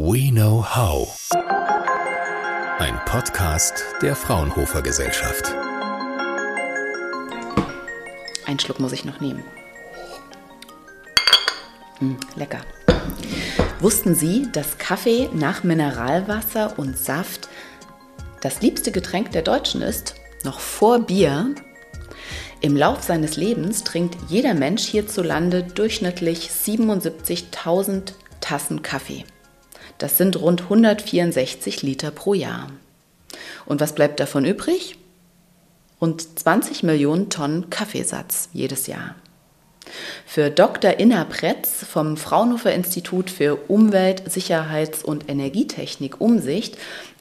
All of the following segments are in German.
We Know How. Ein Podcast der Fraunhofer Gesellschaft. Einen Schluck muss ich noch nehmen. Mm, lecker. Wussten Sie, dass Kaffee nach Mineralwasser und Saft das liebste Getränk der Deutschen ist? Noch vor Bier? Im Lauf seines Lebens trinkt jeder Mensch hierzulande durchschnittlich 77.000 Tassen Kaffee. Das sind rund 164 Liter pro Jahr. Und was bleibt davon übrig? Rund 20 Millionen Tonnen Kaffeesatz jedes Jahr. Für Dr. Inna Pretz vom Fraunhofer Institut für Umwelt, Sicherheits- und Energietechnik Umsicht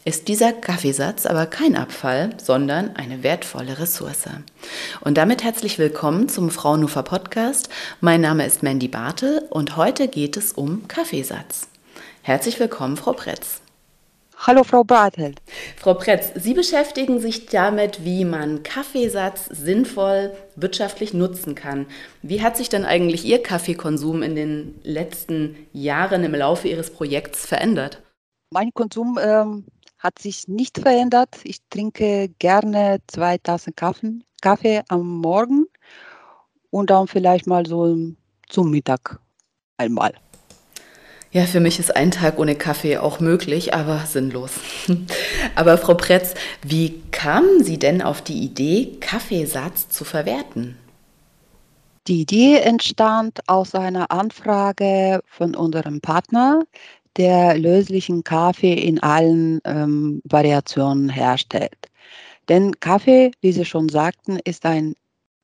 ist dieser Kaffeesatz aber kein Abfall, sondern eine wertvolle Ressource. Und damit herzlich willkommen zum Fraunhofer Podcast. Mein Name ist Mandy Bartel und heute geht es um Kaffeesatz. Herzlich willkommen, Frau Pretz. Hallo, Frau Bartel. Frau Pretz, Sie beschäftigen sich damit, wie man Kaffeesatz sinnvoll wirtschaftlich nutzen kann. Wie hat sich denn eigentlich Ihr Kaffeekonsum in den letzten Jahren im Laufe Ihres Projekts verändert? Mein Konsum ähm, hat sich nicht verändert. Ich trinke gerne zwei Tassen Kaffee, Kaffee am Morgen und dann vielleicht mal so zum Mittag einmal. Ja, für mich ist ein Tag ohne Kaffee auch möglich, aber sinnlos. aber Frau Pretz, wie kamen Sie denn auf die Idee, Kaffeesatz zu verwerten? Die Idee entstand aus einer Anfrage von unserem Partner, der löslichen Kaffee in allen ähm, Variationen herstellt. Denn Kaffee, wie Sie schon sagten, ist ein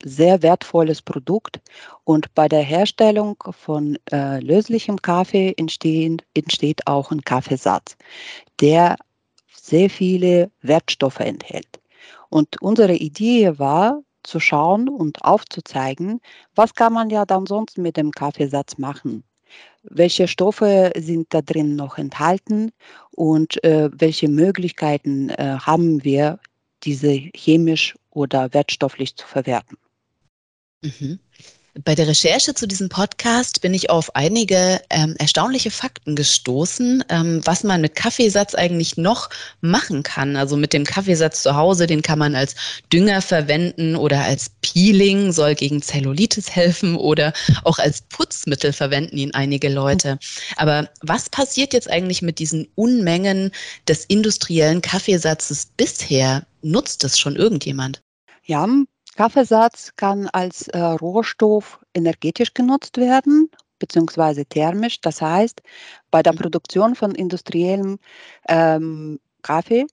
sehr wertvolles Produkt und bei der Herstellung von äh, löslichem Kaffee entsteht, entsteht auch ein Kaffeesatz, der sehr viele Wertstoffe enthält. Und unsere Idee war, zu schauen und aufzuzeigen, was kann man ja dann sonst mit dem Kaffeesatz machen welche Stoffe sind da drin noch enthalten und äh, welche Möglichkeiten äh, haben wir, diese chemisch oder wertstofflich zu verwerten. Mhm. Bei der Recherche zu diesem Podcast bin ich auf einige ähm, erstaunliche Fakten gestoßen, ähm, was man mit Kaffeesatz eigentlich noch machen kann. Also mit dem Kaffeesatz zu Hause, den kann man als Dünger verwenden oder als Peeling, soll gegen Zellulitis helfen oder auch als Putzmittel verwenden ihn einige Leute. Aber was passiert jetzt eigentlich mit diesen Unmengen des industriellen Kaffeesatzes bisher? Nutzt es schon irgendjemand? Ja, Kaffeesatz kann als äh, Rohstoff energetisch genutzt werden beziehungsweise thermisch. Das heißt, bei der mhm. Produktion von industriellem ähm, Kaffee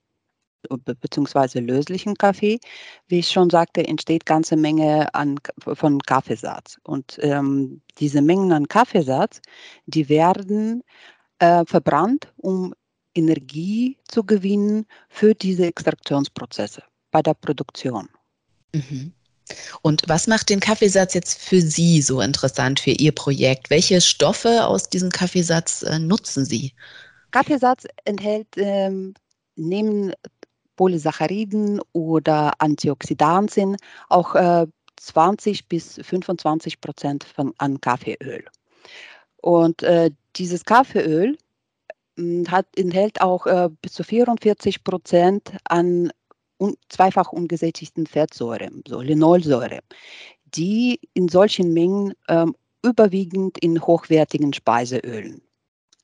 beziehungsweise löslichen Kaffee, wie ich schon sagte, entsteht ganze Menge an, von Kaffeesatz. Und ähm, diese Mengen an Kaffeesatz, die werden äh, verbrannt, um Energie zu gewinnen für diese Extraktionsprozesse bei der Produktion. Mhm. Und was macht den Kaffeesatz jetzt für Sie so interessant für Ihr Projekt? Welche Stoffe aus diesem Kaffeesatz äh, nutzen Sie? Kaffeesatz enthält ähm, neben Polysacchariden oder Antioxidantien auch äh, 20 bis 25 Prozent von, an Kaffeeöl. Und äh, dieses Kaffeeöl hm, hat, enthält auch äh, bis zu 44 Prozent an zweifach ungesättigten Fettsäuren, so Linolsäure, die in solchen Mengen ähm, überwiegend in hochwertigen Speiseölen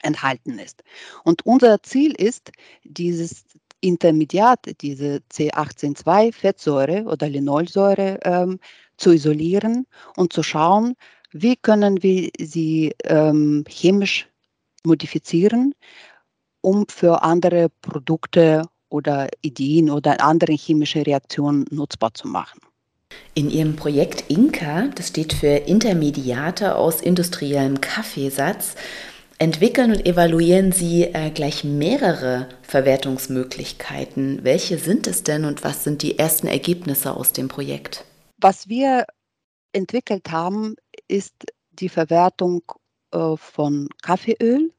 enthalten ist. Und unser Ziel ist, dieses Intermediat, diese C18-2-Fettsäure oder Linolsäure ähm, zu isolieren und zu schauen, wie können wir sie ähm, chemisch modifizieren, um für andere Produkte oder Ideen oder andere chemische Reaktionen nutzbar zu machen. In Ihrem Projekt INCA, das steht für Intermediate aus industriellem Kaffeesatz, entwickeln und evaluieren Sie äh, gleich mehrere Verwertungsmöglichkeiten. Welche sind es denn und was sind die ersten Ergebnisse aus dem Projekt? Was wir entwickelt haben, ist die Verwertung äh, von Kaffeeöl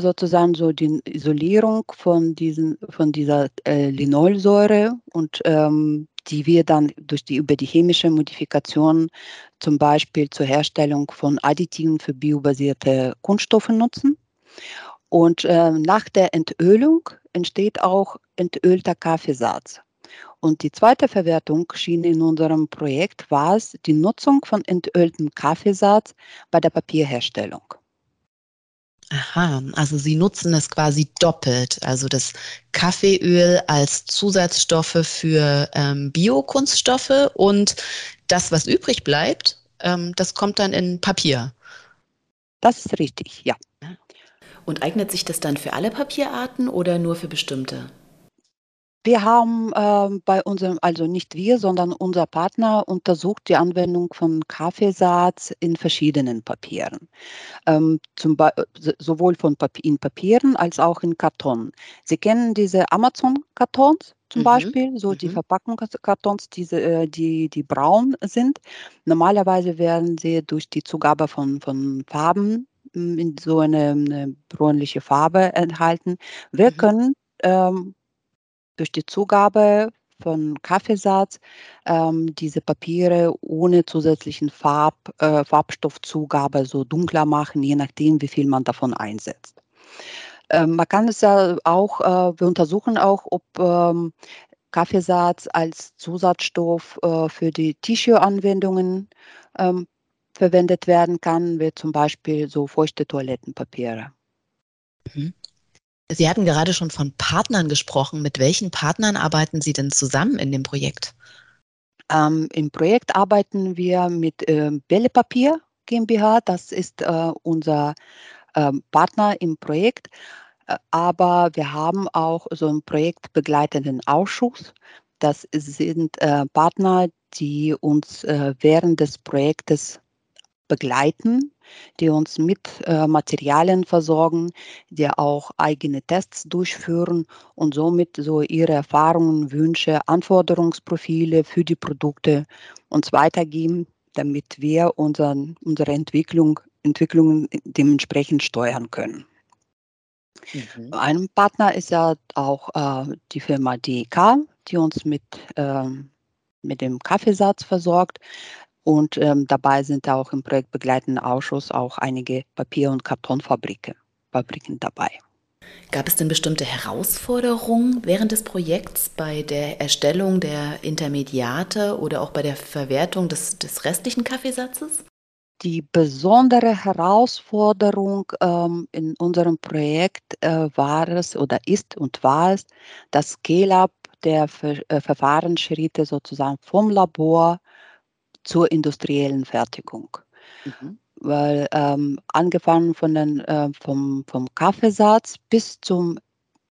sozusagen so die Isolierung von, diesen, von dieser äh, Linolsäure und ähm, die wir dann durch die, über die chemische Modifikation zum Beispiel zur Herstellung von Additiven für biobasierte Kunststoffe nutzen. Und äh, nach der Entölung entsteht auch entölter Kaffeesatz. Und die zweite Verwertung schien in unserem Projekt war es die Nutzung von entöltem Kaffeesatz bei der Papierherstellung. Aha, also Sie nutzen es quasi doppelt, also das Kaffeeöl als Zusatzstoffe für ähm, Biokunststoffe und das, was übrig bleibt, ähm, das kommt dann in Papier. Das ist richtig, ja. Und eignet sich das dann für alle Papierarten oder nur für bestimmte? Wir haben ähm, bei unserem, also nicht wir, sondern unser Partner untersucht die Anwendung von Kaffeesatz in verschiedenen Papieren. Ähm, zum sowohl von Papier, in Papieren als auch in Karton. Sie kennen diese Amazon-Kartons zum mhm. Beispiel, so mhm. die Verpackungskartons, diese, äh, die, die braun sind. Normalerweise werden sie durch die Zugabe von, von Farben hm, in so eine, eine bräunliche Farbe enthalten. Wir mhm. können ähm, durch die Zugabe von Kaffeesatz ähm, diese Papiere ohne zusätzlichen Farb, äh, Farbstoffzugabe so dunkler machen, je nachdem, wie viel man davon einsetzt. Ähm, man kann es ja auch, äh, wir untersuchen auch, ob ähm, Kaffeesatz als Zusatzstoff äh, für die Tissue-Anwendungen ähm, verwendet werden kann, wie zum Beispiel so feuchte Toilettenpapiere. Mhm. Sie hatten gerade schon von Partnern gesprochen. Mit welchen Partnern arbeiten Sie denn zusammen in dem Projekt? Ähm, Im Projekt arbeiten wir mit äh, Bellepapier GmbH. Das ist äh, unser äh, Partner im Projekt. Äh, aber wir haben auch so einen projektbegleitenden Ausschuss. Das sind äh, Partner, die uns äh, während des Projektes begleiten, die uns mit äh, Materialien versorgen, die auch eigene Tests durchführen und somit so ihre Erfahrungen, Wünsche, Anforderungsprofile für die Produkte uns weitergeben, damit wir unseren, unsere Entwicklung, Entwicklungen dementsprechend steuern können. Mhm. Ein Partner ist ja auch äh, die Firma DEK, die uns mit, äh, mit dem Kaffeesatz versorgt. Und ähm, dabei sind auch im projektbegleitenden Ausschuss auch einige Papier- und Kartonfabriken Fabriken dabei. Gab es denn bestimmte Herausforderungen während des Projekts bei der Erstellung der Intermediate oder auch bei der Verwertung des, des restlichen Kaffeesatzes? Die besondere Herausforderung ähm, in unserem Projekt äh, war es oder ist und war es, das Scale-up der Ver äh, Verfahrensschritte sozusagen vom Labor zur industriellen Fertigung. Mhm. Weil ähm, angefangen von den, äh, vom, vom Kaffeesatz bis zum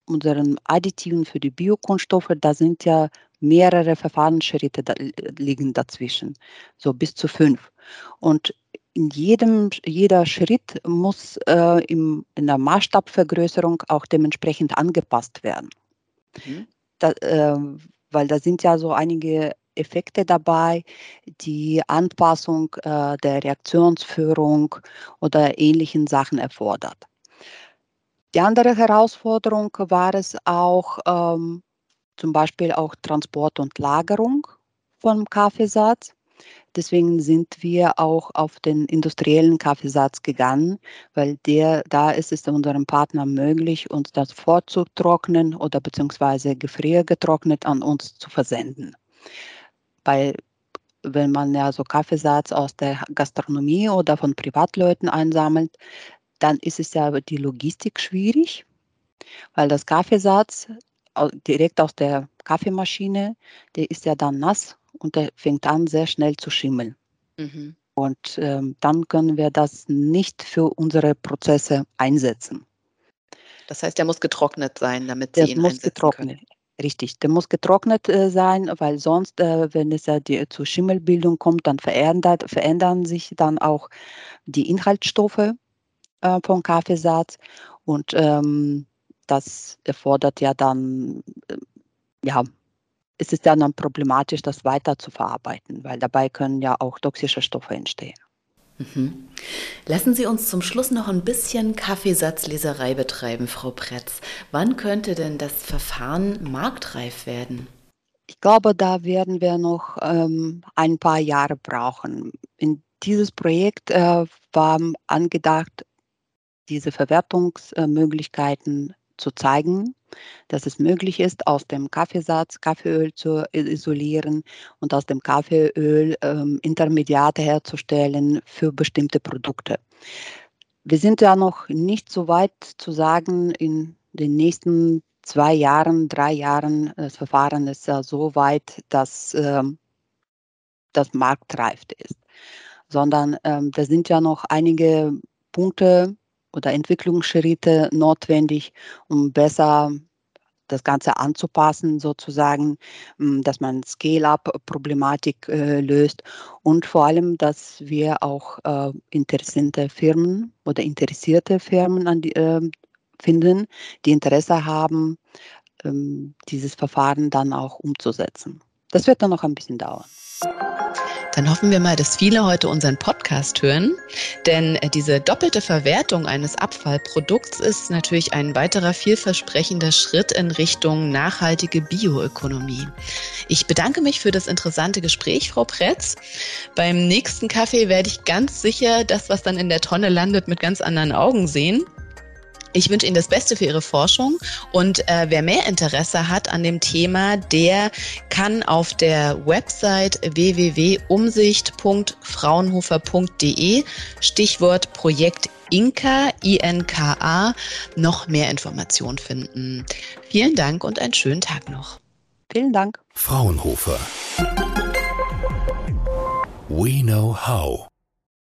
unseren Additiven für die Biokunststoffe, da sind ja mehrere Verfahrensschritte da, liegen dazwischen, so bis zu fünf. Und in jedem, jeder Schritt muss äh, im, in der Maßstabvergrößerung auch dementsprechend angepasst werden. Mhm. Da, äh, weil da sind ja so einige Effekte dabei, die Anpassung äh, der Reaktionsführung oder ähnlichen Sachen erfordert. Die andere Herausforderung war es auch ähm, zum Beispiel auch Transport und Lagerung vom Kaffeesatz. Deswegen sind wir auch auf den industriellen Kaffeesatz gegangen, weil der, da ist es unserem Partner möglich, uns das vorzutrocknen oder beziehungsweise gefriergetrocknet an uns zu versenden weil wenn man ja so Kaffeesatz aus der Gastronomie oder von Privatleuten einsammelt, dann ist es ja die Logistik schwierig, weil das Kaffeesatz direkt aus der Kaffeemaschine, der ist ja dann nass und der fängt an sehr schnell zu schimmeln. Mhm. Und ähm, dann können wir das nicht für unsere Prozesse einsetzen. Das heißt, der muss getrocknet sein, damit Sie der ihn muss getrocknet. Können. Richtig, der muss getrocknet äh, sein, weil sonst, äh, wenn es ja die, zur Schimmelbildung kommt, dann verändert, verändern sich dann auch die Inhaltsstoffe äh, vom Kaffeesatz und ähm, das erfordert ja dann, äh, ja, es ist ja dann problematisch, das weiter zu verarbeiten, weil dabei können ja auch toxische Stoffe entstehen. Mhm. Lassen Sie uns zum Schluss noch ein bisschen Kaffeesatzleserei betreiben, Frau Pretz. Wann könnte denn das Verfahren marktreif werden? Ich glaube, da werden wir noch ähm, ein paar Jahre brauchen. In dieses Projekt äh, war angedacht diese Verwertungsmöglichkeiten zu zeigen, dass es möglich ist, aus dem Kaffeesatz Kaffeeöl zu isolieren und aus dem Kaffeeöl ähm, Intermediate herzustellen für bestimmte Produkte. Wir sind ja noch nicht so weit zu sagen, in den nächsten zwei Jahren, drei Jahren, das Verfahren ist ja so weit, dass ähm, das marktreif ist, sondern ähm, da sind ja noch einige Punkte oder Entwicklungsschritte notwendig, um besser das Ganze anzupassen, sozusagen, hm, dass man Scale-up-Problematik äh, löst und vor allem, dass wir auch äh, interessante Firmen oder interessierte Firmen die, äh, finden, die Interesse haben, ähm, dieses Verfahren dann auch umzusetzen. Das wird dann noch ein bisschen dauern. Dann hoffen wir mal, dass viele heute unseren Podcast hören, denn äh, diese doppelte Verwertung eines Abfallprodukts ist natürlich ein weiterer vielversprechender Schritt in Richtung nachhaltige Bioökonomie. Ich bedanke mich für das interessante Gespräch, Frau Pretz. Beim nächsten Kaffee werde ich ganz sicher das, was dann in der Tonne landet, mit ganz anderen Augen sehen. Ich wünsche Ihnen das Beste für Ihre Forschung und äh, wer mehr Interesse hat an dem Thema, der kann auf der Website www.umsicht.fraunhofer.de Stichwort Projekt Inka, I-N-K-A, noch mehr Informationen finden. Vielen Dank und einen schönen Tag noch. Vielen Dank. Fraunhofer. We know how.